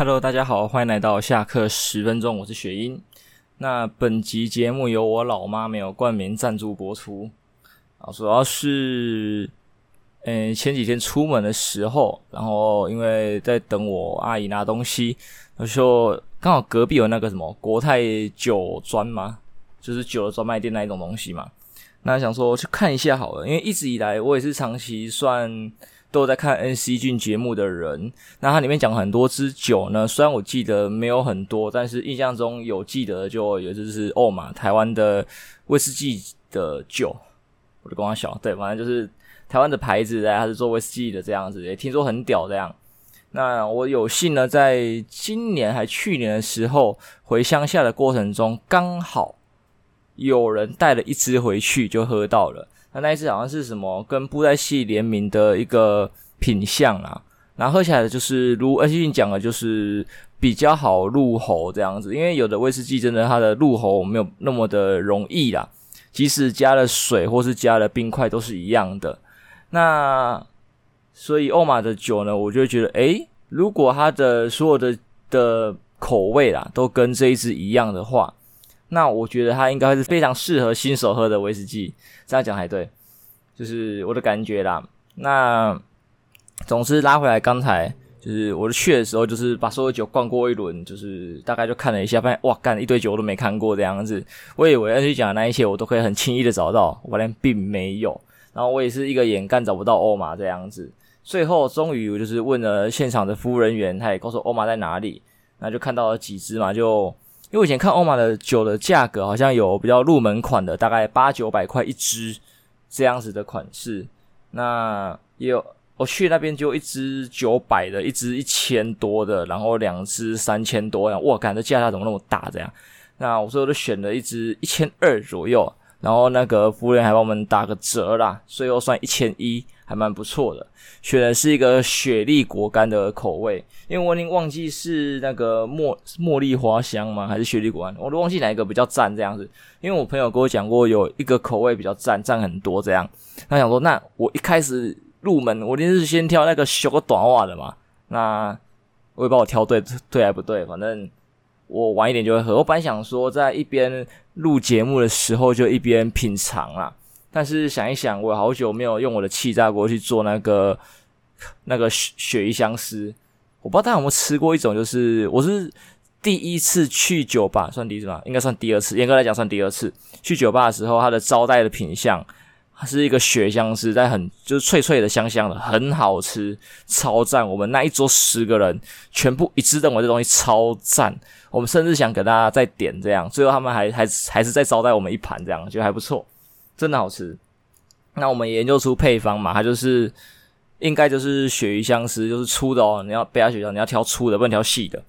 Hello，大家好，欢迎来到下课十分钟，我是雪英。那本集节目由我老妈没有冠名赞助播出啊，主要是，嗯，前几天出门的时候，然后因为在等我阿姨拿东西，我说刚好隔壁有那个什么国泰酒专嘛，就是酒的专卖店那一种东西嘛，那想说去看一下好了，因为一直以来我也是长期算。都在看 NC 俊节目的人，那它里面讲很多支酒呢。虽然我记得没有很多，但是印象中有记得的就有就是欧玛台湾的威士忌的酒，我就跟他小对，反正就是台湾的牌子，它是做威士忌的这样子，也听说很屌这样。那我有幸呢，在今年还去年的时候回乡下的过程中，刚好有人带了一支回去，就喝到了。那那一次好像是什么跟布袋戏联名的一个品项啊，然后喝起来的就是如 NC 俊讲的，就是比较好入喉这样子，因为有的威士忌真的它的入喉没有那么的容易啦，即使加了水或是加了冰块都是一样的。那所以欧玛的酒呢，我就觉得，诶，如果它的所有的的口味啦都跟这一支一样的话。那我觉得它应该是非常适合新手喝的威士忌，这样讲还对，就是我的感觉啦。那总之拉回来，刚才就是我去的时候，就是把所有酒逛过一轮，就是大概就看了一下，发现哇，干一堆酒我都没看过这样子。我以为要去讲的那一些我都可以很轻易的找到，我发现并没有。然后我也是一个眼干找不到欧玛这样子。最后终于我就是问了现场的服务人员，他也告诉我欧玛在哪里，那就看到了几只嘛，就。因为我以前看欧玛的酒的价格，好像有比较入门款的，大概八九百块一支这样子的款式。那也有我去那边就一支九百的，一支一千多的，然后两支三千多。哇，干这价差怎么那么大？这样，那我所以就选了一支一千二左右，然后那个服务员还帮我们打个折啦，最后算一千一。还蛮不错的，选的是一个雪莉果干的口味，因为我已经忘记是那个茉茉莉花香吗？还是雪莉果干？我都忘记哪一个比较赞这样子。因为我朋友跟我讲过，有一个口味比较赞，赞很多这样。他想说，那我一开始入门，我一定是先挑那个小短袜的嘛。那我也不知道我挑对对还不对，反正我晚一点就会喝。我本来想说，在一边录节目的时候就一边品尝啦。但是想一想，我好久没有用我的气炸锅去做那个那个鳕鳕鱼香丝，我不知道大家有没有吃过一种，就是我是第一次去酒吧，算第一次吧，应该算第二次，严格来讲算第二次去酒吧的时候，它的招待的品相，它是一个雪香丝，在很就是脆脆的、香香的，很好吃，超赞。我们那一桌十个人全部一致认为这东西超赞，我们甚至想给大家再点这样，最后他们还还还是再招待我们一盘这样，觉得还不错。真的好吃，那我们研究出配方嘛，它就是应该就是鳕鱼香丝，就是粗的哦。你要贝亚雪条，你要挑粗的，不能挑细的。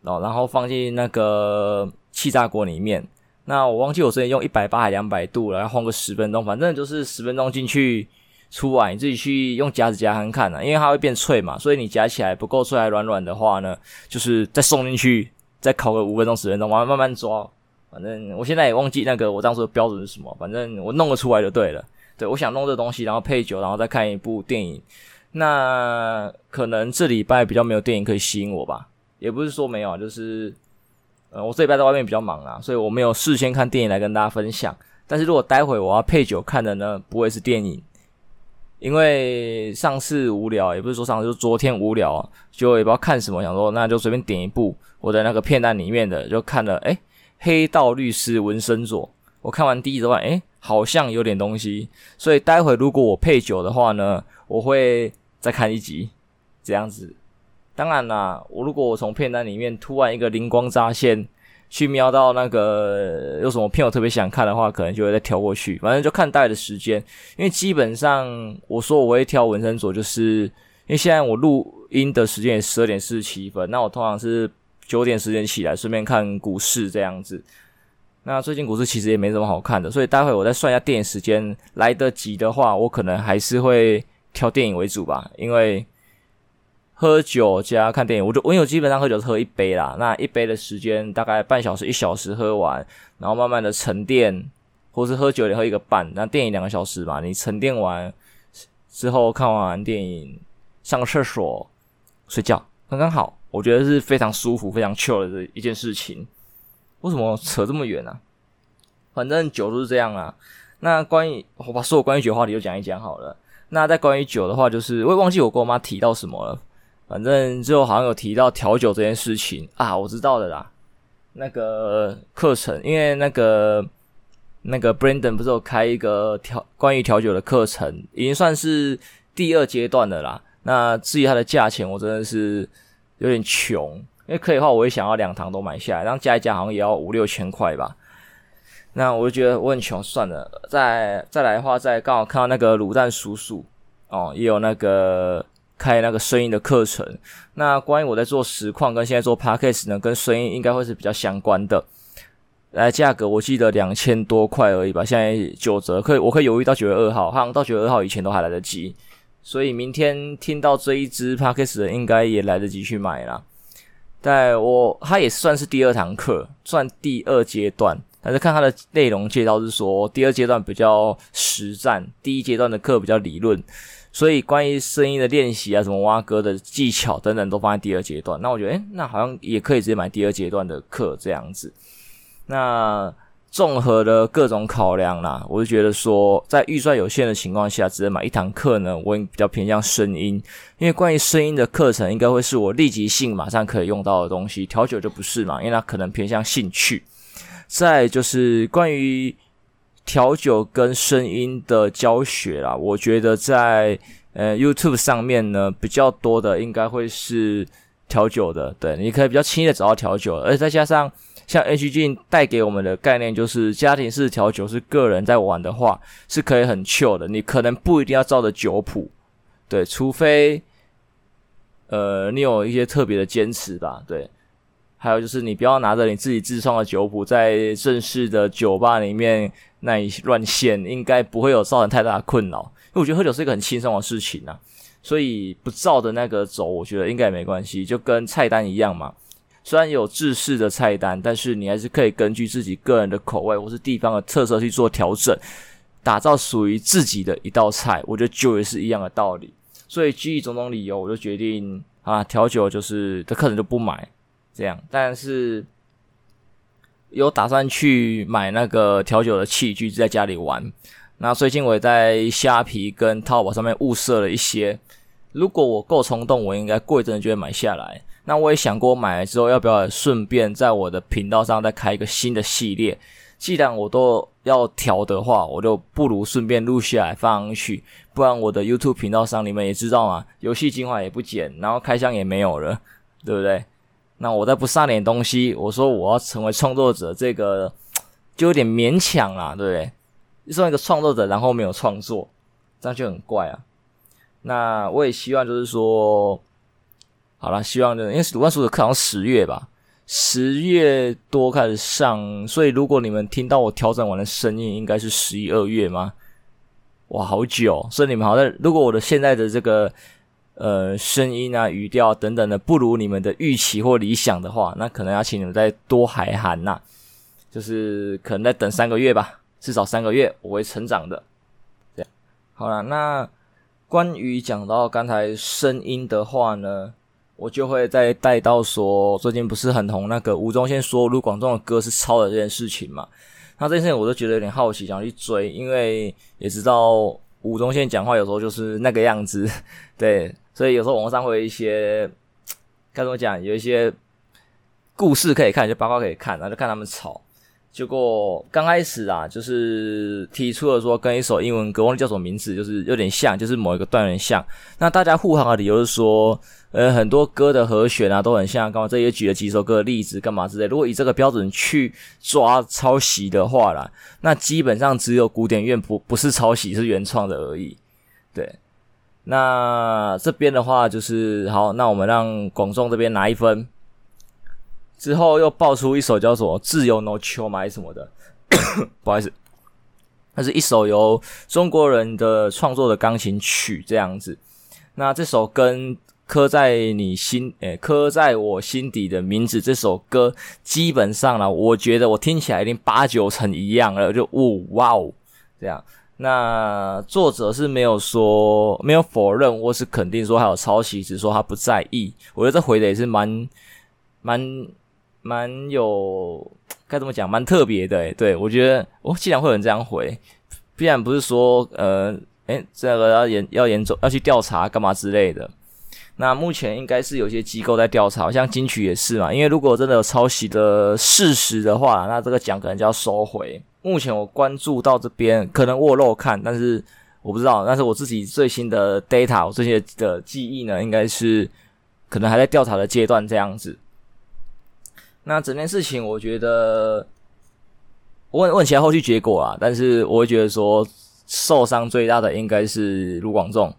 哦，然后放进那个气炸锅里面。那我忘记我之前用一百八还两百度了，然后烘个十分钟，反正就是十分钟进去出来，你自己去用夹子夹看看啊，因为它会变脆嘛，所以你夹起来不够脆还软软的话呢，就是再送进去，再烤个五分钟十分钟，慢慢慢慢抓。反正我现在也忘记那个我当时的标准是什么，反正我弄得出来就对了。对，我想弄这东西，然后配酒，然后再看一部电影。那可能这礼拜比较没有电影可以吸引我吧，也不是说没有，就是呃，我这礼拜在外面比较忙啊，所以我没有事先看电影来跟大家分享。但是如果待会我要配酒看的呢，不会是电影，因为上次无聊，也不是说上次，就昨天无聊，就也不知道看什么，想说那就随便点一部我的那个片单里面的，就看了，诶。黑道律师纹身佐，我看完第一集的话，诶，好像有点东西，所以待会如果我配酒的话呢，我会再看一集，这样子。当然啦，我如果我从片单里面突然一个灵光乍现，去瞄到那个有什么片我特别想看的话，可能就会再跳过去。反正就看待的时间，因为基本上我说我会挑纹身佐，就是因为现在我录音的时间也十二点四十七分，那我通常是。九点时间起来，顺便看股市这样子。那最近股市其实也没什么好看的，所以待会我再算一下电影时间，来得及的话，我可能还是会挑电影为主吧。因为喝酒加看电影，我就我有基本上喝酒是喝一杯啦。那一杯的时间大概半小时一小时喝完，然后慢慢的沉淀，或是喝酒也喝一个半。那电影两个小时嘛，你沉淀完之后看完电影，上个厕所睡觉，刚刚好。我觉得是非常舒服、非常 chill 的一件事情。为什么扯这么远呢、啊？反正酒都是这样啊。那关于我把所有关于酒的话题都讲一讲好了。那在关于酒的话，就是我也忘记我跟我妈提到什么了。反正最后好像有提到调酒这件事情啊，我知道的啦。那个课程，因为那个那个 Brandon 不是有开一个调关于调酒的课程，已经算是第二阶段的啦。那至于它的价钱，我真的是有点穷，因为可以的话，我也想要两堂都买下来，然后加一加好像也要五六千块吧。那我就觉得我很穷，算了。再再来的话，再刚好看到那个卤蛋叔叔哦，也有那个开那个声音的课程。那关于我在做实况跟现在做 Podcast 呢，跟声音应该会是比较相关的。来，价格我记得两千多块而已吧，现在九折，可以我可以犹豫到九月二号，好像到九月二号以前都还来得及。所以明天听到这一支 Podcast 的，应该也来得及去买啦。但我它也算是第二堂课，算第二阶段。但是看它的内容介绍是说，第二阶段比较实战，第一阶段的课比较理论，所以关于声音的练习啊，什么挖歌的技巧等等，都放在第二阶段。那我觉得，诶，那好像也可以直接买第二阶段的课这样子。那综合的各种考量啦，我就觉得说，在预算有限的情况下，只能买一堂课呢，我比较偏向声音，因为关于声音的课程，应该会是我立即性马上可以用到的东西。调酒就不是嘛，因为它可能偏向兴趣。再就是关于调酒跟声音的教学啦，我觉得在呃 YouTube 上面呢，比较多的应该会是调酒的，对，你可以比较轻易的找到调酒，而且再加上像 HG 带给我们的概念，就是家庭式调酒是个人在玩的话，是可以很 chill 的，你可能不一定要照着酒谱，对，除非呃你有一些特别的坚持吧，对。还有就是，你不要拿着你自己自创的酒谱，在正式的酒吧里面那里乱献，应该不会有造成太大的困扰。因为我觉得喝酒是一个很轻松的事情啊，所以不照着那个走，我觉得应该也没关系，就跟菜单一样嘛。虽然有制式的菜单，但是你还是可以根据自己个人的口味或是地方的特色去做调整，打造属于自己的一道菜。我觉得酒也是一样的道理。所以基于种种理由，我就决定啊，调酒就是的客人就不买。这样，但是有打算去买那个调酒的器具，在家里玩。那最近我也在虾皮跟淘宝上面物色了一些。如果我够冲动，我应该过一阵就会买下来。那我也想过，买了之后要不要顺便在我的频道上再开一个新的系列。既然我都要调的话，我就不如顺便录下来放上去。不然我的 YouTube 频道上你们也知道嘛，游戏精华也不剪，然后开箱也没有了，对不对？那我再不上点东西，我说我要成为创作者，这个就有点勉强啦，对不对？作为一个创作者，然后没有创作，这样就很怪啊。那我也希望就是说，好啦，希望就因为鲁班叔的课好像十月吧，十月多开始上，所以如果你们听到我调整完的声音，应该是十一二月吗？哇，好久，所以你们好像如果我的现在的这个。呃，声音啊、语调等等的不如你们的预期或理想的话，那可能要请你们再多海涵呐，就是可能再等三个月吧，至少三个月我会成长的。这样好了，那关于讲到刚才声音的话呢，我就会再带到说，最近不是很红那个吴宗宪说卢广仲的歌是抄的这件事情嘛？那这件事情我都觉得有点好奇，想去追，因为也知道吴宗宪讲话有时候就是那个样子，对。所以有时候网络上会有一些该怎么讲，有一些故事可以看，就八卦可以看，然后就看他们吵。结果刚开始啊，就是提出了说跟一首英文歌，忘记叫什么名字，就是有点像，就是某一个段有点像。那大家护航的理由是说，呃，很多歌的和弦啊都很像。刚刚这也举了几首歌的例子，干嘛之类。如果以这个标准去抓抄袭的话啦，那基本上只有古典乐不不是抄袭，是原创的而已。对。那这边的话就是好，那我们让广众这边拿一分，之后又爆出一首叫做《自由 No 秋》买什么的，不好意思，那是一首由中国人的创作的钢琴曲这样子。那这首跟刻在你心，诶，刻在我心底的名字这首歌，基本上呢，我觉得我听起来已经八九成一样了，就呜哇哦这样。那作者是没有说没有否认或是肯定说还有抄袭，只是说他不在意。我觉得这回的也是蛮蛮蛮有该怎么讲，蛮特别的。对，我觉得我竟然会有人这样回，必然不是说呃，诶，这个要严要严重要去调查干嘛之类的。那目前应该是有些机构在调查，像金曲也是嘛。因为如果真的有抄袭的事实的话，那这个奖可能就要收回。目前我关注到这边，可能我漏看，但是我不知道。但是我自己最新的 data，我最新的记忆呢，应该是可能还在调查的阶段这样子。那整件事情，我觉得问问起来后续结果啊，但是我会觉得说受伤最大的应该是卢广仲。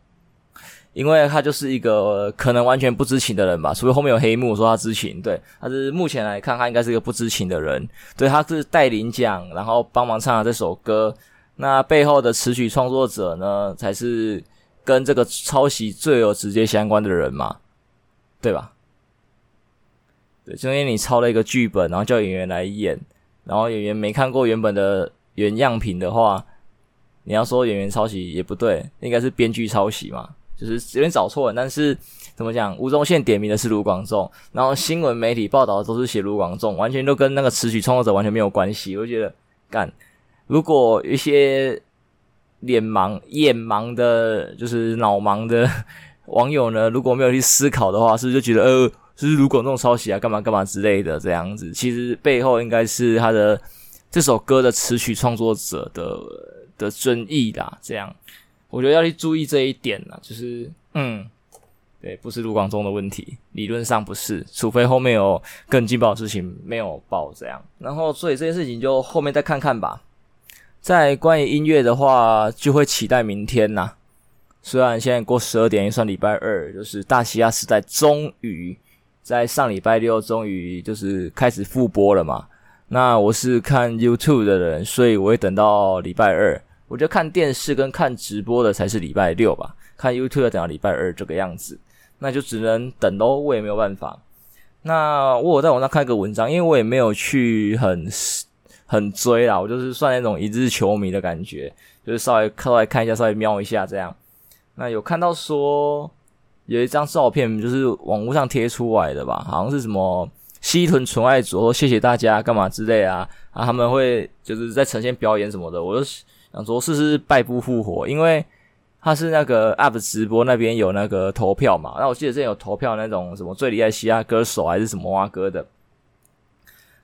因为他就是一个可能完全不知情的人吧，除非后面有黑幕说他知情。对，他是目前来看，他应该是一个不知情的人。对，他是带领奖，然后帮忙唱了这首歌。那背后的词曲创作者呢，才是跟这个抄袭最有直接相关的人嘛，对吧？对，就因为你抄了一个剧本，然后叫演员来演，然后演员没看过原本的原样品的话，你要说演员抄袭也不对，应该是编剧抄袭嘛。就是有点找错了，但是怎么讲？吴宗宪点名的是卢广仲，然后新闻媒体报道的都是写卢广仲，完全都跟那个词曲创作者完全没有关系。我就觉得，干，如果一些脸盲、眼盲的，就是脑盲的网友呢，如果没有去思考的话，是不是就觉得，呃，是不是卢广仲抄袭啊？干嘛干嘛之类的这样子？其实背后应该是他的这首歌的词曲创作者的的争议啦，这样。我觉得要去注意这一点呢，就是，嗯，对，不是卢广仲的问题，理论上不是，除非后面有更劲爆的事情没有爆这样，然后所以这件事情就后面再看看吧。在关于音乐的话，就会期待明天呐。虽然现在过十二点也算礼拜二，就是大西亚时代终于在上礼拜六终于就是开始复播了嘛。那我是看 YouTube 的人，所以我会等到礼拜二。我觉得看电视跟看直播的才是礼拜六吧，看 YouTube 要等到礼拜二这个样子，那就只能等喽，我也没有办法。那我有在网上看一个文章，因为我也没有去很很追啦，我就是算那种一日球迷的感觉，就是稍微稍微看一下，稍微瞄一下这样。那有看到说有一张照片，就是网络上贴出来的吧，好像是什么西屯纯爱组说谢谢大家干嘛之类啊，啊他们会就是在呈现表演什么的，我就。想说是是败不复活，因为他是那个 UP 直播那边有那个投票嘛。那我记得之前有投票那种什么最厉害嘻哈歌手还是什么哇歌的。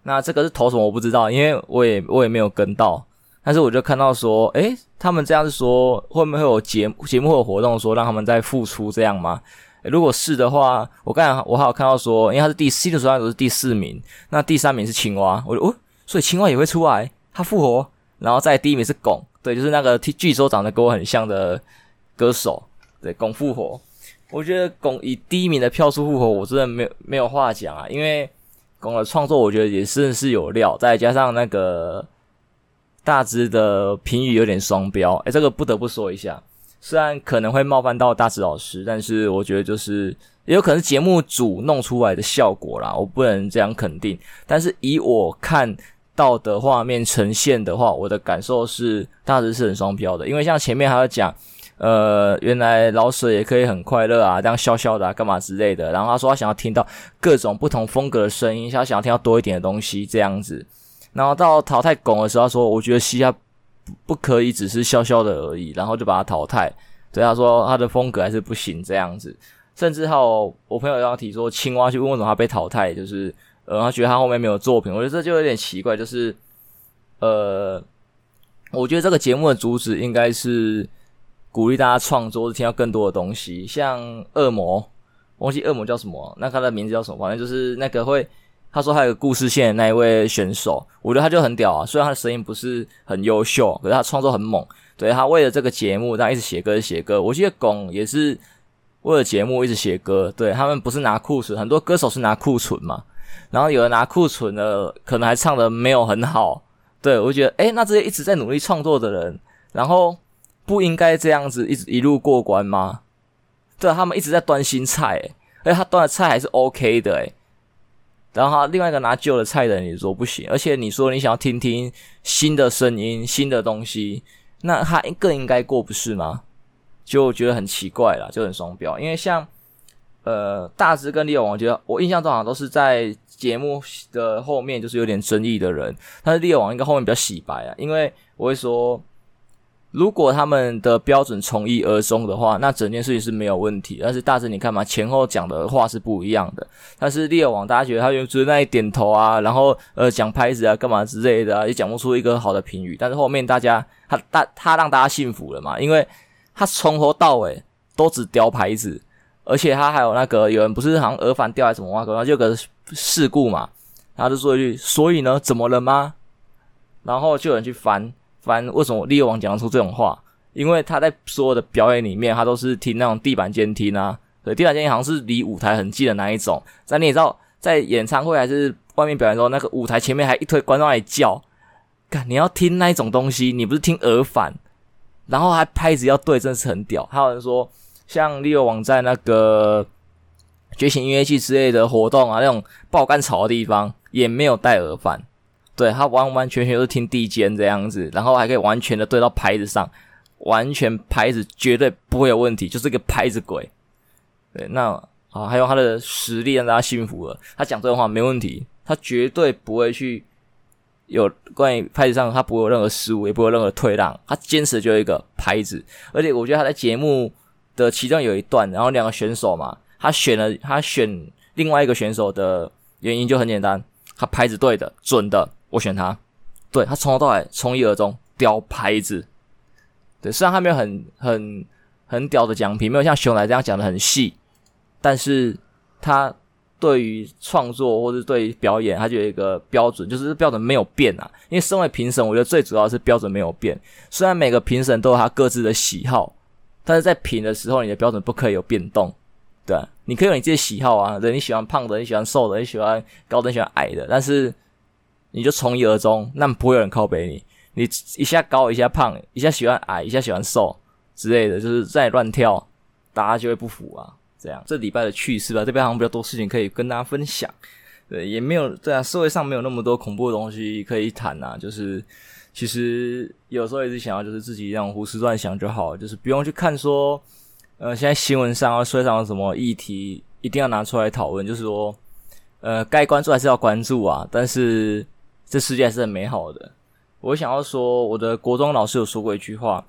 那这个是投什么我不知道，因为我也我也没有跟到。但是我就看到说，诶，他们这样子说，会不会有节节目会有活动说让他们再复出这样吗？如果是的话，我刚才我还有看到说，因为他是第四的时候都是第四名，那第三名是青蛙，我就哦，所以青蛙也会出来，他复活，然后在第一名是龚。对，就是那个据说长得跟我很像的歌手，对，龚复活。我觉得龚以第一名的票数复活，我真的没有没有话讲啊，因为龚的创作我觉得也是是有料，再加上那个大支的评语有点双标，诶，这个不得不说一下，虽然可能会冒犯到大支老师，但是我觉得就是也有可能是节目组弄出来的效果啦，我不能这样肯定，但是以我看。到的画面呈现的话，我的感受是大致是很双标的，因为像前面还有讲，呃，原来老舍也可以很快乐啊，这样笑笑的啊，干嘛之类的。然后他说他想要听到各种不同风格的声音，他想要听到多一点的东西这样子。然后到淘汰拱的时候，他说我觉得嘻哈不可以只是笑笑的而已，然后就把他淘汰。对，他说他的风格还是不行这样子。甚至还有我朋友要提说青蛙去问为什么他被淘汰，就是。呃，他觉得他后面没有作品，我觉得这就有点奇怪。就是，呃，我觉得这个节目的主旨应该是鼓励大家创作，听到更多的东西。像恶魔，忘记恶魔叫什么，那他的名字叫什么？反正就是那个会，他说他有个故事线的那一位选手，我觉得他就很屌啊。虽然他的声音不是很优秀，可是他创作很猛。对，他为了这个节目，他一直写歌写歌。我记得巩也是为了节目一直写歌。对，他们不是拿库存，很多歌手是拿库存嘛。然后有人拿库存的，可能还唱的没有很好，对，我觉得，诶，那这些一直在努力创作的人，然后不应该这样子一直一路过关吗？对，他们一直在端新菜，诶，而且他端的菜还是 OK 的，诶。然后另外一个拿旧的菜的人，你说不行，而且你说你想要听听新的声音、新的东西，那他更应该过不是吗？就觉得很奇怪啦，就很双标。因为像呃大只跟利友王，我觉得我印象中好像都是在节目的后面就是有点争议的人，但是利友王应该后面比较洗白啊，因为我会说。如果他们的标准从一而终的话，那整件事情是没有问题。但是大致你看嘛，前后讲的话是不一样的。但是猎网大家觉得他就是那里点头啊，然后呃讲拍子啊，干嘛之类的啊，也讲不出一个好的评语。但是后面大家他大他让大家信服了嘛，因为他从头到尾都只叼拍子，而且他还有那个有人不是好像耳返掉还是什么话，然后就个事故嘛，他就说一句，所以呢，怎么了吗？然后就有人去翻。反正为什么利友王讲得出这种话？因为他在所有的表演里面，他都是听那种地板监听啊。对，地板监听好像是离舞台很近的那一种。但你也知道，在演唱会还是外面表演的时候，那个舞台前面还一堆观众来叫。干，你要听那一种东西，你不是听耳返，然后还拍子要对，真的是很屌。还有人说，像利友王在那个觉醒音乐季之类的活动啊，那种爆肝吵的地方，也没有带耳返。对，他完完全全都是听地间这样子，然后还可以完全的对到拍子上，完全拍子绝对不会有问题，就是一个拍子鬼。对，那啊还有他的实力让大家信服了，他讲这种话没问题，他绝对不会去有关于拍子上他不会有任何失误，也不会有任何退让，他坚持就一个拍子。而且我觉得他在节目的其中有一段，然后两个选手嘛，他选了他选另外一个选手的原因就很简单，他拍子对的准的。我选他，对，他从头到尾从一而终屌拍子，对，虽然他没有很很很屌的奖品，没有像熊来这样讲的很细，但是他对于创作或者对于表演，他就有一个标准，就是标准没有变啊。因为身为评审，我觉得最主要是标准没有变。虽然每个评审都有他各自的喜好，但是在评的时候，你的标准不可以有变动，对，你可以有你自己喜好啊，对，你喜欢胖的，你喜欢瘦的，你喜欢高的，喜欢矮的，但是。你就从一而终，那不会有人靠北你。你一下高，一下胖，一下喜欢矮，一下喜欢瘦之类的，就是在乱跳，大家就会不服啊。这样，这礼拜的趣事吧，这边好像比较多事情可以跟大家分享。对，也没有对啊，社会上没有那么多恐怖的东西可以谈啊。就是其实有时候也是想要，就是自己这样胡思乱想就好，就是不用去看说，呃，现在新闻上啊，社会上有什么议题一定要拿出来讨论，就是说，呃，该关注还是要关注啊，但是。这世界还是很美好的。我想要说，我的国中老师有说过一句话：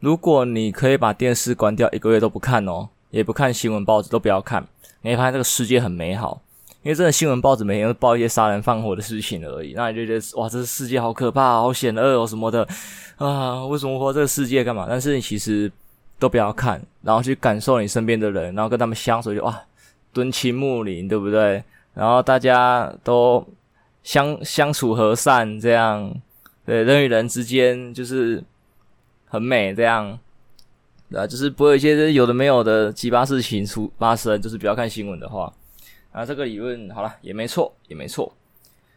如果你可以把电视关掉一个月都不看哦，也不看新闻报纸，都不要看，你会发现这个世界很美好。因为真的新闻报纸每天都报一些杀人放火的事情而已，那你就觉得哇，这个世界好可怕，好险恶哦什么的啊？为什么活这个世界干嘛？但是你其实都不要看，然后去感受你身边的人，然后跟他们相处就，哇，敦亲睦邻，对不对？然后大家都。相相处和善，这样对人与人之间就是很美，这样啊，就是不会有一些有的没有的奇葩事情出发生，就是不要看新闻的话啊，这个理论好了也没错，也没错。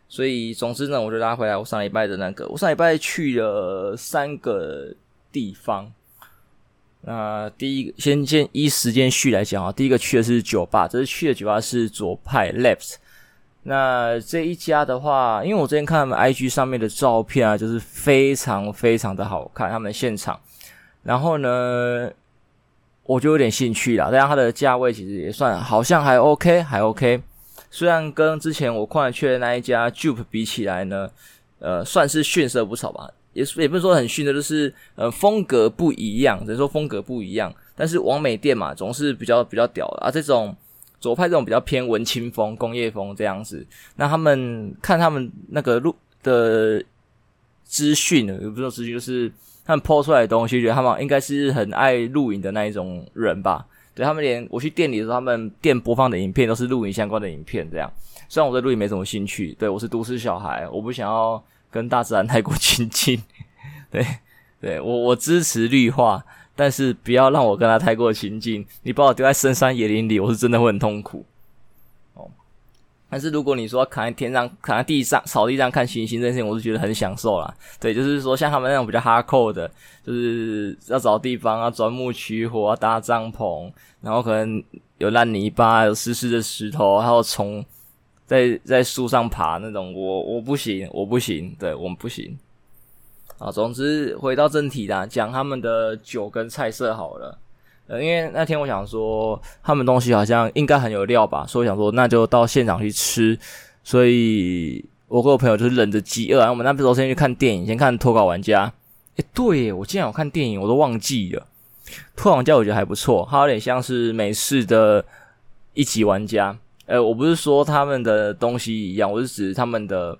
所以总之呢，我就拉回来，我上礼拜的那个，我上礼拜去了三个地方。那第一个先先依时间序来讲啊，第一个去的是酒吧，这次去的酒吧是左派 Left。那这一家的话，因为我之前看他们 IG 上面的照片啊，就是非常非常的好看，他们现场。然后呢，我就有点兴趣啦。但是它的价位其实也算好像还 OK，还 OK。虽然跟之前我看去的那一家 Jupe 比起来呢，呃，算是逊色不少吧。也也不是说很逊的，就是呃风格不一样，只能说风格不一样。但是网美店嘛，总是比较比较屌的啊，这种。左派这种比较偏文青风、工业风这样子，那他们看他们那个录的资讯，也不是资讯，就是他们 po 出来的东西，觉得他们应该是很爱录影的那一种人吧。对，他们连我去店里的时候，他们店播放的影片都是录影相关的影片，这样。虽然我对录影没什么兴趣，对，我是都市小孩，我不想要跟大自然太过亲近。对，对，我我支持绿化。但是不要让我跟他太过亲近，你把我丢在深山野林里，我是真的会很痛苦。哦，但是如果你说躺在天上、躺在地上、草地上看星星这件事情，我是觉得很享受啦。对，就是说像他们那种比较 hardcore 的，就是要找地方啊，钻木取火啊，搭帐篷，然后可能有烂泥巴、有湿湿的石头，还有虫在在树上爬那种，我我不行，我不行，对，我们不行。啊，总之回到正题啦，讲他们的酒跟菜色好了。呃，因为那天我想说，他们东西好像应该很有料吧，所以我想说那就到现场去吃。所以我跟我朋友就是忍着饥饿，然后我们那时候先去看电影，先看《脱稿玩家》。诶，对，我竟然有看电影，我都忘记了。《脱稿玩家》我觉得还不错，它有点像是美式的一级玩家。呃，我不是说他们的东西一样，我是指他们的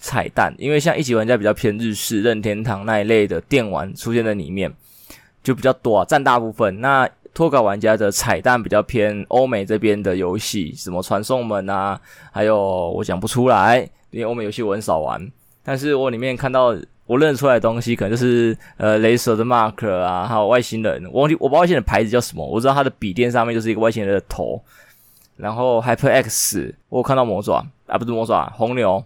彩蛋，因为像一级玩家比较偏日式任天堂那一类的电玩出现在里面。就比较多啊，占大部分。那脱稿玩家的彩蛋比较偏欧美这边的游戏，什么传送门啊，还有我讲不出来，因为欧美游戏我很少玩。但是我里面看到我认出来的东西，可能就是呃雷蛇的 Mark 啊，还有外星人。我忘记我不知道外星人牌子叫什么，我知道它的笔电上面就是一个外星人的头。然后 Hyper X，我有看到魔爪啊，不是魔爪，红牛，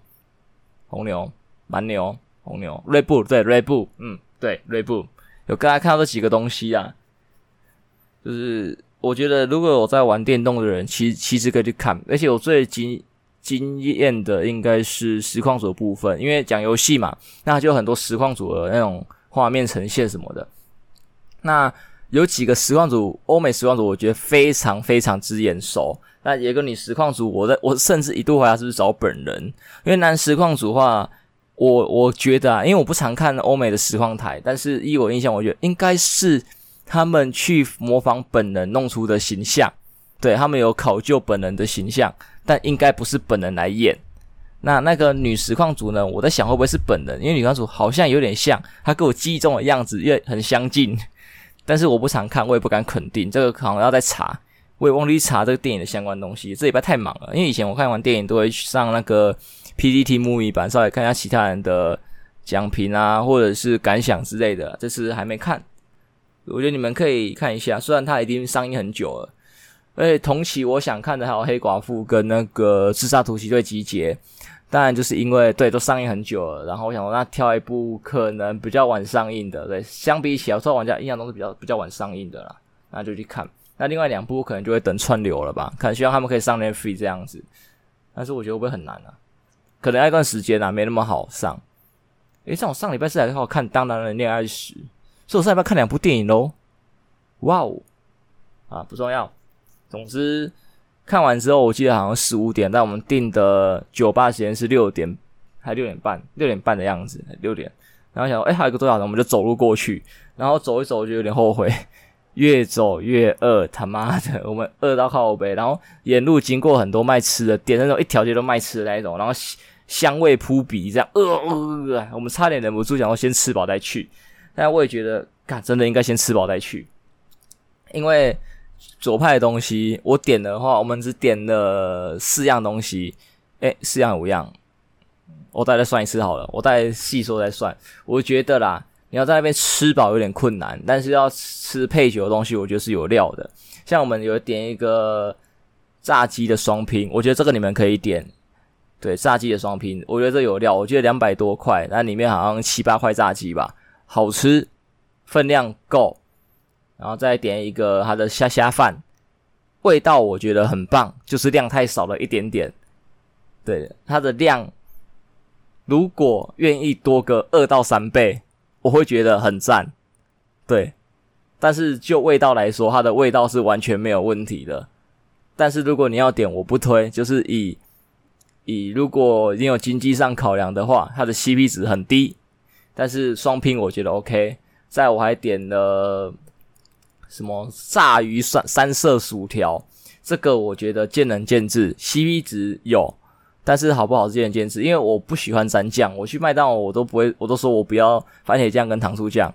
红牛，蛮牛，红牛，锐步，对，锐步，嗯，对，锐步。有刚才看到这几个东西啊，就是我觉得如果我在玩电动的人，其其实可以去看。而且我最惊惊艳的应该是实况组的部分，因为讲游戏嘛，那就很多实况组的那种画面呈现什么的。那有几个实况组，欧美实况组，我觉得非常非常之眼熟。那也跟你实况组，我在我甚至一度怀疑是不是找本人，因为男实况组的话。我我觉得啊，因为我不常看欧美的实况台，但是依我印象，我觉得应该是他们去模仿本人弄出的形象，对，他们有考究本人的形象，但应该不是本人来演。那那个女实况组呢？我在想会不会是本人，因为女实况主好像有点像，她跟我记忆中的样子也很相近，但是我不常看，我也不敢肯定，这个可能要再查，我也忘记查这个电影的相关东西，这礼拜太忙了，因为以前我看完电影都会上那个。P D T Movie 版，稍微看一下其他人的讲评啊，或者是感想之类的。这次还没看，我觉得你们可以看一下。虽然它已经上映很久了，而且同期我想看的还有黑寡妇跟那个自杀突击队集结。当然，就是因为对都上映很久了，然后我想说那挑一部可能比较晚上映的。对，相比起来，说玩家印象中是比较比较晚上映的啦，那就去看。那另外两部可能就会等串流了吧，可能希望他们可以上 Netflix 这样子。但是我觉得会不会很难啊？可能要一段时间啊，没那么好上。诶，像我上礼拜四还好看《当男人恋爱时》，所以我上礼拜看两部电影喽。哇哦！啊，不重要。总之看完之后，我记得好像十五点，但我们订的酒吧时间是六点，还六点半，六点半的样子，六点。然后想说，诶，还有一个多小时，我们就走路过去。然后走一走，就有点后悔，越走越饿，他妈的，我们饿到靠背。然后沿路经过很多卖吃的店，那种一条街都卖吃的那一种，然后。香味扑鼻，这样，呃，呃，呃，我们差点忍不住想要先吃饱再去，但我也觉得，干，真的应该先吃饱再去，因为左派的东西我点的话，我们只点了四样东西，诶，四样五样，我再来算一次好了，我再细说再算，我觉得啦，你要在那边吃饱有点困难，但是要吃配酒的东西，我觉得是有料的，像我们有点一个炸鸡的双拼，我觉得这个你们可以点。对，炸鸡的双拼，我觉得这有料。我觉得两百多块，那里面好像七八块炸鸡吧，好吃，分量够，然后再点一个它的虾虾饭，味道我觉得很棒，就是量太少了一点点。对，它的量如果愿意多个二到三倍，我会觉得很赞。对，但是就味道来说，它的味道是完全没有问题的。但是如果你要点，我不推，就是以。以如果你有经济上考量的话，它的 CP 值很低，但是双拼我觉得 OK。在我还点了什么炸鱼三三色薯条，这个我觉得见仁见智，CP 值有，但是好不好见仁见智，因为我不喜欢沾酱，我去麦当劳我都不会，我都说我不要番茄酱跟糖醋酱，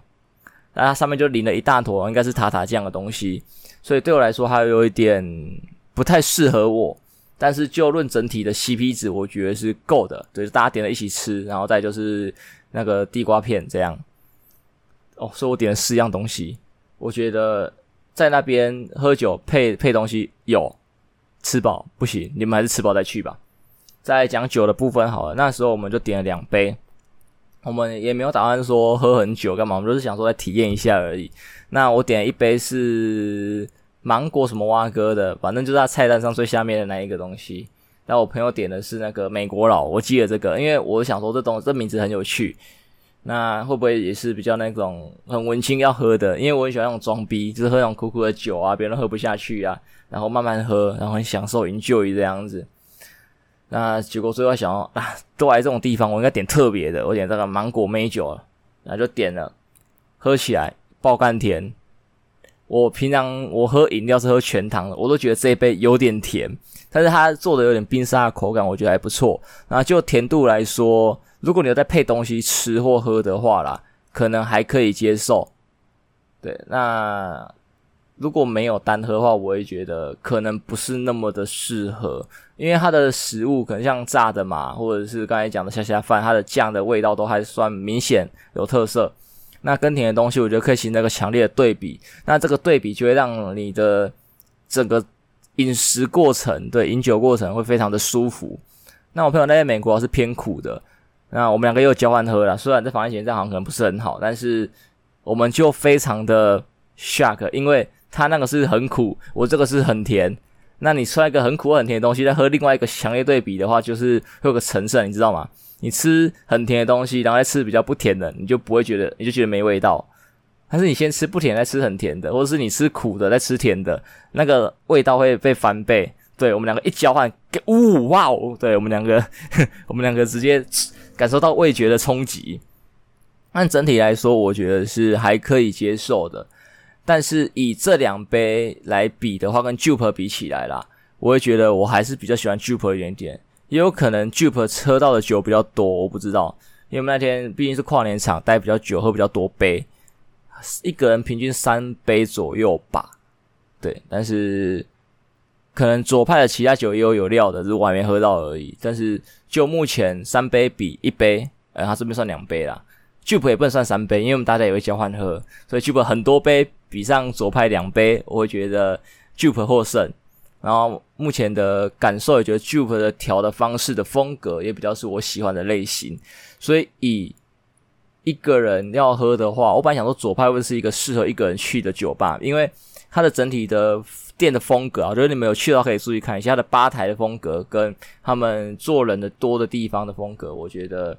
那它上面就淋了一大坨，应该是塔塔酱的东西，所以对我来说还有一点不太适合我。但是就论整体的 CP 值，我觉得是够的。对，大家点了一起吃，然后再就是那个地瓜片这样。哦，所以我点了四样东西。我觉得在那边喝酒配配东西有吃饱不行，你们还是吃饱再去吧。再讲酒的部分好了，那时候我们就点了两杯，我们也没有打算说喝很久干嘛，我们就是想说来体验一下而已。那我点了一杯是。芒果什么蛙哥的，反正就是他菜单上最下面的那一个东西。然后我朋友点的是那个美国佬，我记得这个，因为我想说这东这名字很有趣。那会不会也是比较那种很文青要喝的？因为我很喜欢那种装逼，就是喝那种苦苦的酒啊，别人喝不下去啊，然后慢慢喝，然后很享受 enjoy 这样子。那结果最后想要啊，都来这种地方，我应该点特别的，我点这个芒果美酒，然后就点了，喝起来爆甘甜。我平常我喝饮料是喝全糖的，我都觉得这一杯有点甜，但是它做的有点冰沙的口感，我觉得还不错。那就甜度来说。如果你有在配东西吃或喝的话啦，可能还可以接受。对，那如果没有单喝的话，我也觉得可能不是那么的适合，因为它的食物可能像炸的嘛，或者是刚才讲的虾虾饭，它的酱的味道都还算明显有特色。那跟甜的东西，我觉得可以形成一个强烈的对比。那这个对比就会让你的整个饮食过程，对，饮酒过程会非常的舒服。那我朋友那在美国是偏苦的。那我们两个又交换喝了，虽然在房间前这样好像可能不是很好，但是我们就非常的 shock，因为他那个是很苦，我这个是很甜。那你吃一个很苦很甜的东西，再喝另外一个强烈对比的话，就是会有个成色，你知道吗？你吃很甜的东西，然后再吃比较不甜的，你就不会觉得，你就觉得没味道。但是你先吃不甜，再吃很甜的，或者是你吃苦的再吃甜的，那个味道会被翻倍。对，我们两个一交换，呜哇哦！对，我们两个，我们两个直接。感受到味觉的冲击，按整体来说，我觉得是还可以接受的。但是以这两杯来比的话，跟 Jup 比起来啦，我会觉得我还是比较喜欢 Jup 一点点。也有可能 Jup 喝到的酒比较多，我不知道，因为我们那天毕竟是跨年场，待比较久，喝比较多杯，一个人平均三杯左右吧。对，但是。可能左派的其他酒也有有料的，只是我还没喝到而已。但是就目前三杯比一杯，呃，他这边算两杯啦。Jup 也不能算三杯，因为我们大家也会交换喝，所以 Jup 很多杯比上左派两杯，我会觉得 Jup 获胜。然后目前的感受也觉得 Jupe 的调的方式的风格也比较是我喜欢的类型。所以以一个人要喝的话，我本来想说左派会是一个适合一个人去的酒吧，因为它的整体的。店的风格啊，我觉得你们有去到可以注意看一下它的吧台的风格，跟他们坐人的多的地方的风格，我觉得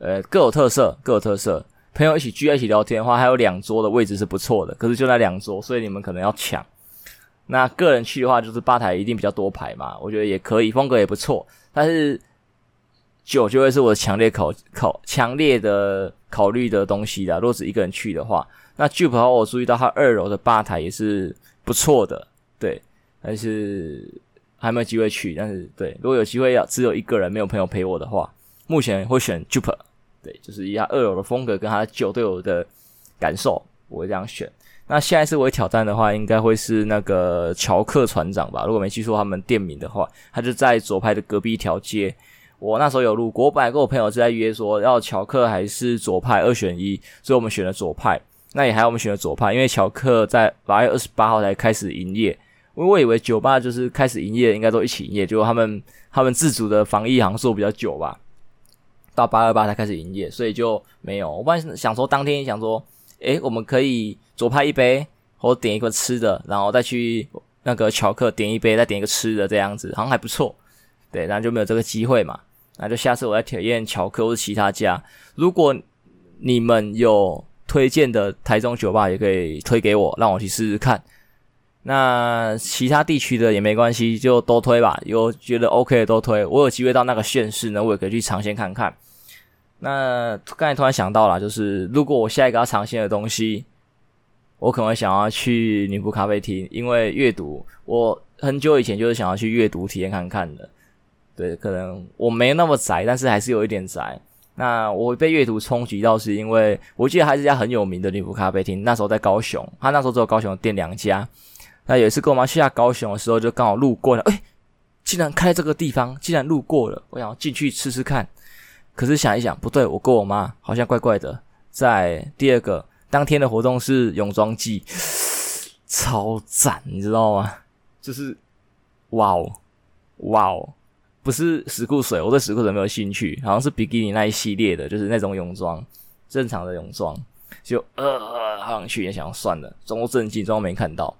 呃各有特色，各有特色。朋友一起聚在一起聊天的话，还有两桌的位置是不错的，可是就那两桌，所以你们可能要抢。那个人去的话，就是吧台一定比较多排嘛，我觉得也可以，风格也不错。但是酒就会是我强烈考考强烈的考虑的东西啦。如果是一个人去的话，那 Jup，我注意到他二楼的吧台也是。不错的，对，但是还没有机会去。但是对，如果有机会要只有一个人没有朋友陪我的话，目前会选 Jup。对，就是以他二楼的风格跟他酒对我的感受，我会这样选。那下一次我会挑战的话，应该会是那个乔克船长吧？如果没记错他们店名的话，他就在左派的隔壁一条街。我那时候有路过，我本来跟我朋友就在约说要乔克还是左派二选一，所以我们选了左派。那也还好，我们选了左派，因为乔克在八月二十八号才开始营业。因为我以为酒吧就是开始营业，应该都一起营业，结果他们他们自主的防疫好像做比较久吧，到八二八才开始营业，所以就没有。我本来想说当天想说，诶，我们可以左派一杯，或点一个吃的，然后再去那个乔克点一杯，再点一个吃的，这样子好像还不错。对，然后就没有这个机会嘛。那就下次我再体验乔克或是其他家。如果你们有。推荐的台中酒吧也可以推给我，让我去试试看。那其他地区的也没关系，就都推吧。有觉得 OK 的都推。我有机会到那个县市呢，我也可以去尝鲜看看。那刚才突然想到了，就是如果我下一个要尝鲜的东西，我可能会想要去女仆咖啡厅，因为阅读，我很久以前就是想要去阅读体验看看的。对，可能我没那么宅，但是还是有一点宅。那我被阅读冲击到，是因为我记得还是一家很有名的女仆咖啡厅。那时候在高雄，他那时候只有高雄店两家。那有一次跟我妈去下高雄的时候，就刚好路过了，诶、竟然开这个地方，竟然路过了，我想进去吃吃看。可是想一想，不对，我跟我妈好像怪怪的。在第二个当天的活动是泳装季，超赞，你知道吗？就是，哇哦，哇哦。不是石库水，我对石库水没有兴趣，好像是比基尼那一系列的，就是那种泳装，正常的泳装，就呃，好想去，也想算了，中正经装没看到，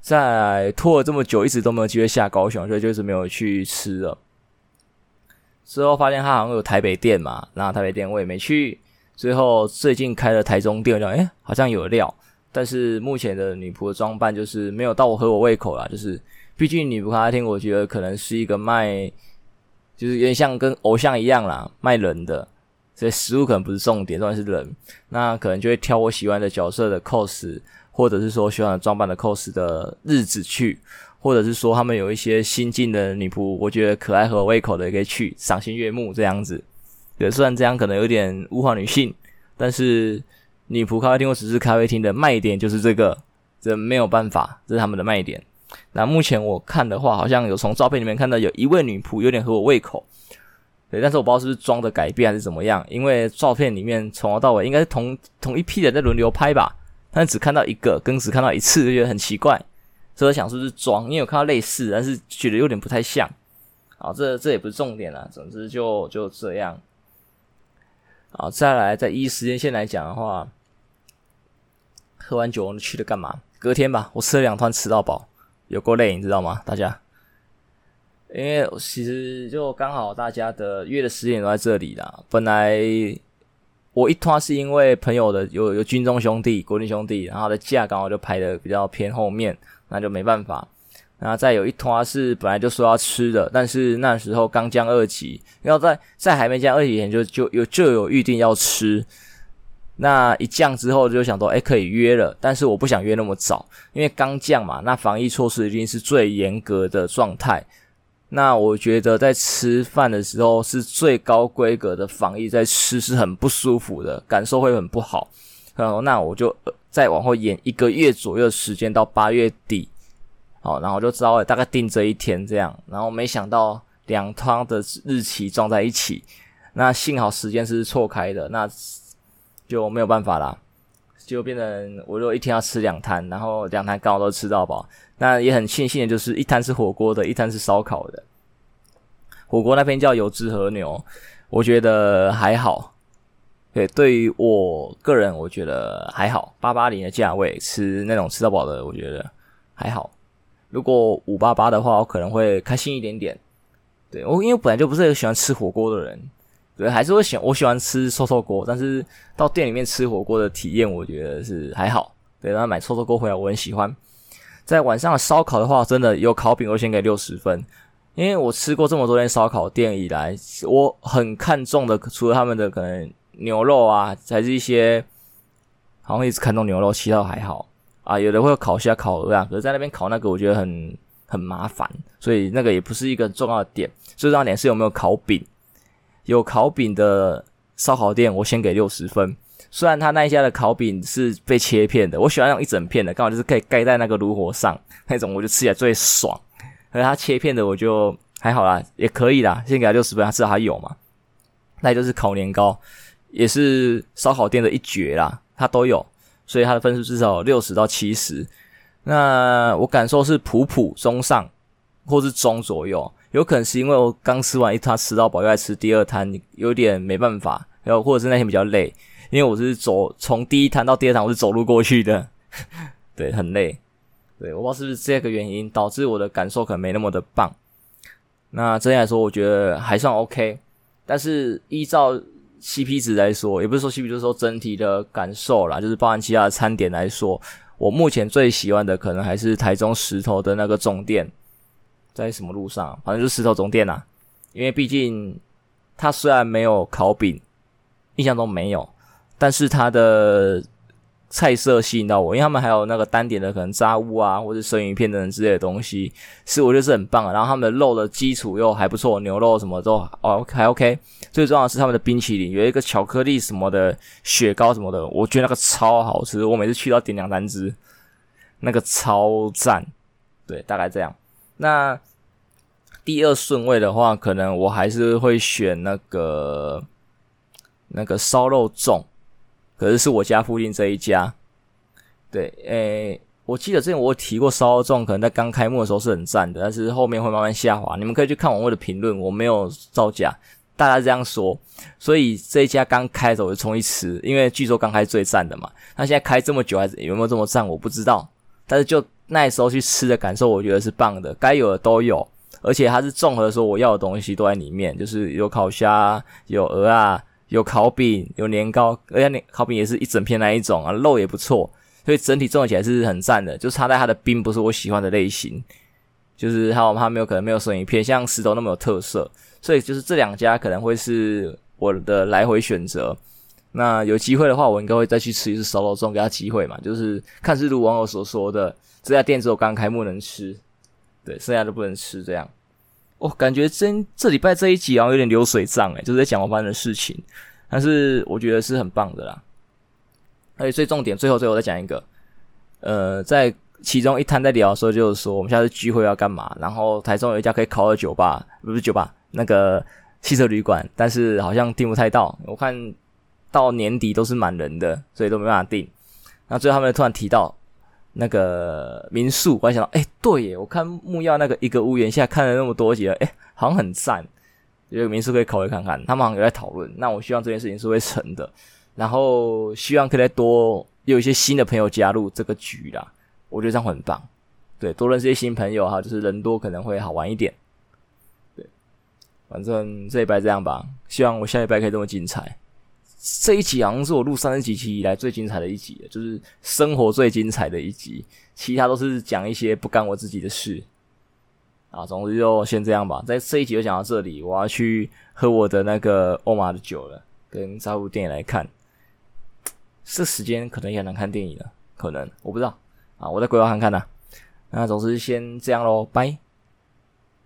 在拖了这么久，一直都没有机会下高雄，所以就是没有去吃了。之后发现他好像有台北店嘛，然后台北店我也没去，最后最近开了台中店，我讲诶好像有料，但是目前的女仆的装扮就是没有到我合我胃口啦。就是毕竟女仆咖啡厅，我觉得可能是一个卖，就是有点像跟偶像一样啦，卖人的。所以食物可能不是重点，重点是人。那可能就会挑我喜欢的角色的 cos，或者是说喜欢的装扮的 cos 的日子去，或者是说他们有一些新进的女仆，我觉得可爱合我胃口的也可以去，赏心悦目这样子。对，虽然这样可能有点物化女性，但是女仆咖啡厅或只是咖啡厅的卖点就是这个，这没有办法，这是他们的卖点。那目前我看的话，好像有从照片里面看到有一位女仆有点合我胃口。对，但是我不知道是不是妆的改变还是怎么样，因为照片里面从头到尾应该是同同一批人在轮流拍吧，但只看到一个，跟只看到一次就觉得很奇怪，所以想是不是妆，因为有看到类似，但是觉得有点不太像。好，这这也不是重点啦，总之就就这样。好，再来在依时间线来讲的话，喝完酒我们去了干嘛？隔天吧，我吃了两团吃到饱，有够累，你知道吗？大家。因为其实就刚好大家的约的时间都在这里啦。本来我一拖是因为朋友的有有军中兄弟、国军兄弟，然后的假刚好就排的比较偏后面，那就没办法。然后再有一拖是本来就说要吃的，但是那时候刚降二级，要在在还没降二级前就就有就有预定要吃。那一降之后就想说，哎，可以约了，但是我不想约那么早，因为刚降嘛，那防疫措施已经是最严格的状态。那我觉得在吃饭的时候是最高规格的防疫，在吃是很不舒服的，感受会很不好。然后那我就再往后延一个月左右的时间到八月底，好，然后就知道大概定这一天这样。然后没想到两趟的日期撞在一起，那幸好时间是错开的，那就没有办法啦，就变成我就一天要吃两摊，然后两摊刚好都吃到饱。那也很庆幸的就是一摊是火锅的，一摊是烧烤的。火锅那边叫油脂和牛，我觉得还好。对，对于我个人，我觉得还好。八八零的价位吃那种吃到饱的，我觉得还好。如果五八八的话，我可能会开心一点点。对，我因为本来就不是很喜欢吃火锅的人，对，还是会喜我喜欢吃臭臭锅，但是到店里面吃火锅的体验，我觉得是还好。对，然后买臭臭锅回来，我很喜欢。在晚上烧烤的话，真的有烤饼，我先给六十分，因为我吃过这么多间烧烤店以来，我很看重的，除了他们的可能牛肉啊，还是一些，好像一直看重牛肉，其他还好啊。有的会烤虾、烤鹅啊，可是在那边烤那个，我觉得很很麻烦，所以那个也不是一个重要的点。最重要的点是有没有烤饼，有烤饼的烧烤店，我先给六十分。虽然他那一家的烤饼是被切片的，我喜欢那种一整片的，刚好就是可以盖在那个炉火上那种，我就吃起来最爽。而他切片的我就还好啦，也可以啦，先给他六十分，他至少还有嘛。那就是烤年糕，也是烧烤店的一绝啦，他都有，所以他的分数至少六十到七十。那我感受是普普中上，或是中左右，有可能是因为我刚吃完一摊吃到饱，又来吃第二摊，有点没办法，然后或者是那天比较累。因为我是走从第一摊到第二摊，我是走路过去的，对，很累。对，我不知道是不是这个原因导致我的感受可能没那么的棒。那整体来说，我觉得还算 OK。但是依照 CP 值来说，也不是说 CP，就是说整体的感受啦，就是包含其他的餐点来说，我目前最喜欢的可能还是台中石头的那个总店，在什么路上？反正就是石头总店啦。因为毕竟它虽然没有烤饼，印象中没有。但是它的菜色吸引到我，因为他们还有那个单点的可能炸物啊，或者生鱼片等等之类的东西，是我觉得是很棒的。然后他们的肉的基础又还不错，牛肉什么都哦还 OK。最重要的是他们的冰淇淋，有一个巧克力什么的雪糕什么的，我觉得那个超好吃。我每次去都要点两三只，那个超赞。对，大概这样。那第二顺位的话，可能我还是会选那个那个烧肉粽。可是是我家附近这一家，对，诶、我记得之前我提过烧肉粽，可能在刚开幕的时候是很赞的，但是后面会慢慢下滑。你们可以去看网络的评论，我没有造假，大家这样说。所以这一家刚开的时候我就冲一吃，因为据说刚开最赞的嘛。那现在开这么久还是有没有这么赞，我不知道。但是就那时候去吃的感受，我觉得是棒的，该有的都有，而且它是综合说我要的东西都在里面，就是有烤虾，有鹅啊。有烤饼，有年糕，而且那烤饼也是一整片那一种啊，肉也不错，所以整体综合起来是很赞的。就差在它的冰不是我喜欢的类型，就是还有它没有可能没有生鱼片，像石头那么有特色，所以就是这两家可能会是我的来回选择。那有机会的话，我应该会再去吃一次烧肉粽，给他机会嘛。就是看是如网友所说的，这家店只有刚开幕能吃，对，剩下都不能吃这样。哦，感觉真这礼拜这一集好像有点流水账诶，就是在讲我班的事情，但是我觉得是很棒的啦。而且最重点，最后最后再讲一个，呃，在其中一摊在聊的时候，就是说我们下次聚会要干嘛，然后台中有一家可以烤的酒吧，不是酒吧，那个汽车旅馆，但是好像订不太到，我看。到年底都是满人的，所以都没办法订。那最后他们突然提到那个民宿，我还想到，哎、对耶，我看木曜那个一个屋檐下看了那么多集了，哎、好像很赞，有个民宿可以考虑看看。他们好像有在讨论，那我希望这件事情是会成的。然后希望可以再多有一些新的朋友加入这个局啦，我觉得这样很棒。对，多认识一些新朋友哈，就是人多可能会好玩一点。对，反正这一拜这样吧，希望我下礼拜可以这么精彩。这一集好像是我录三十几期以来最精彩的一集，就是生活最精彩的一集，其他都是讲一些不干我自己的事。啊，总之就先这样吧。在这一集就讲到这里，我要去喝我的那个欧玛的酒了，跟找部电影来看。这时间可能也很难看电影了，可能我不知道啊，我再规划看看呐。那总之先这样喽，拜。